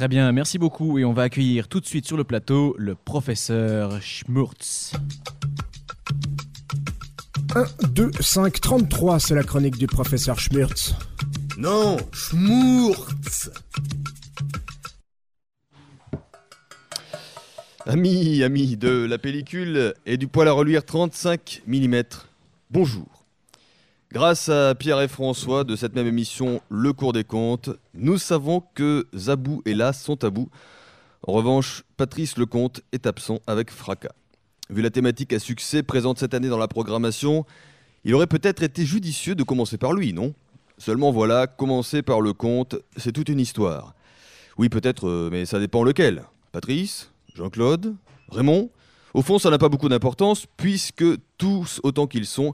Très bien, merci beaucoup. Et on va accueillir tout de suite sur le plateau le professeur Schmurtz. 1, 2, 5, 33, c'est la chronique du professeur Schmurtz. Non, Schmurtz Amis, amis de la pellicule et du poil à reluire 35 mm, bonjour. Grâce à Pierre et François de cette même émission Le cours des comptes, nous savons que Zabou et Las sont à bout. En revanche, Patrice Lecomte est absent avec fracas. Vu la thématique à succès présente cette année dans la programmation, il aurait peut-être été judicieux de commencer par lui, non? Seulement voilà, commencer par le compte, c'est toute une histoire. Oui, peut-être, euh, mais ça dépend lequel. Patrice Jean-Claude Raymond? Au fond, ça n'a pas beaucoup d'importance, puisque tous autant qu'ils sont,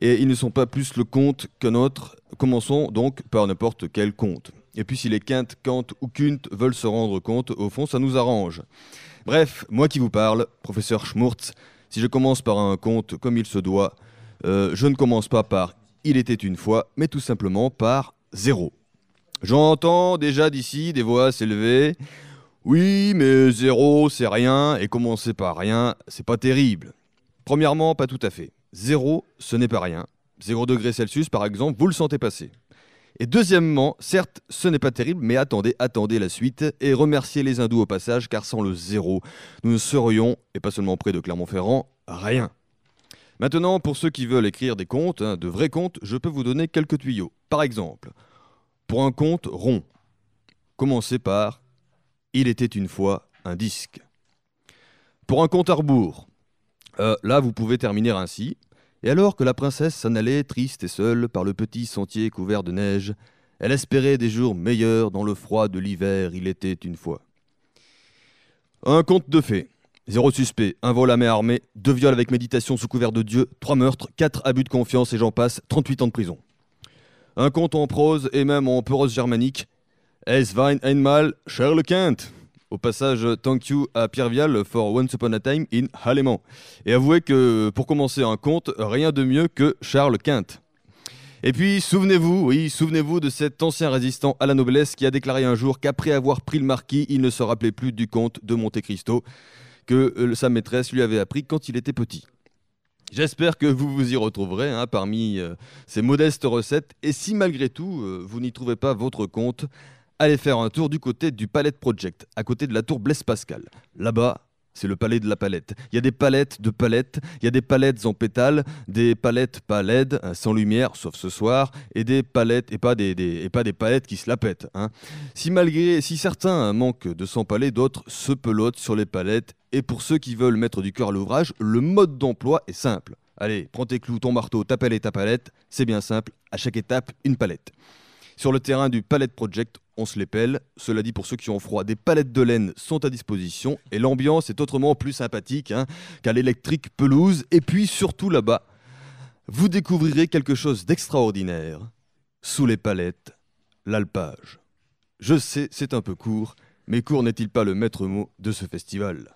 et ils ne sont pas plus le compte qu'un autre. Commençons donc par n'importe quel compte. Et puis si les quintes, Kant ou Kunt veulent se rendre compte, au fond, ça nous arrange. Bref, moi qui vous parle, professeur Schmurtz, si je commence par un compte comme il se doit, euh, je ne commence pas par il était une fois, mais tout simplement par zéro. J'entends déjà d'ici des voix s'élever. Oui, mais zéro, c'est rien, et commencer par rien, c'est pas terrible. Premièrement, pas tout à fait. Zéro, ce n'est pas rien. Zéro degré Celsius, par exemple, vous le sentez passer. Et deuxièmement, certes, ce n'est pas terrible, mais attendez, attendez la suite et remerciez les hindous au passage, car sans le zéro, nous ne serions, et pas seulement près de Clermont-Ferrand, rien. Maintenant, pour ceux qui veulent écrire des comptes, hein, de vrais comptes, je peux vous donner quelques tuyaux. Par exemple, pour un compte rond, commencez par Il était une fois un disque. Pour un compte à rebours, euh, là vous pouvez terminer ainsi. Et alors que la princesse s'en allait triste et seule par le petit sentier couvert de neige, elle espérait des jours meilleurs dans le froid de l'hiver, il était une fois. Un conte de fées. Zéro suspect, un vol à main armée, deux viols avec méditation sous couvert de Dieu, trois meurtres, quatre abus de confiance et j'en passe, 38 ans de prison. Un conte en prose et même en prose germanique. Es wein einmal. Au passage, thank you à Pierre Vial for Once Upon a Time in Allemand. Et avouez que pour commencer un conte, rien de mieux que Charles Quint. Et puis, souvenez-vous, oui, souvenez-vous de cet ancien résistant à la noblesse qui a déclaré un jour qu'après avoir pris le marquis, il ne se rappelait plus du comte de Monte Cristo que euh, sa maîtresse lui avait appris quand il était petit. J'espère que vous vous y retrouverez hein, parmi euh, ces modestes recettes. Et si malgré tout, euh, vous n'y trouvez pas votre compte, allez faire un tour du côté du Palette Project, à côté de la tour Blaise Pascal. Là-bas, c'est le palais de la palette. Il y a des palettes de palettes, il y a des palettes en pétales, des palettes pas hein, sans lumière, sauf ce soir, et des palettes, et pas des, et pas des palettes qui se la pètent. hein. Si malgré, si certains manquent de s'empaler, d'autres se pelotent sur les palettes. Et pour ceux qui veulent mettre du cœur à l'ouvrage, le mode d'emploi est simple. Allez, prends tes clous, ton marteau, ta et ta palette. C'est bien simple. À chaque étape, une palette. Sur le terrain du Palette Project, on se les pèle. Cela dit, pour ceux qui ont froid, des palettes de laine sont à disposition. Et l'ambiance est autrement plus sympathique hein, qu'à l'électrique pelouse. Et puis, surtout là-bas, vous découvrirez quelque chose d'extraordinaire. Sous les palettes, l'alpage. Je sais, c'est un peu court, mais court n'est-il pas le maître mot de ce festival?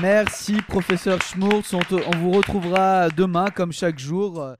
Merci professeur te- on vous retrouvera demain comme chaque jour.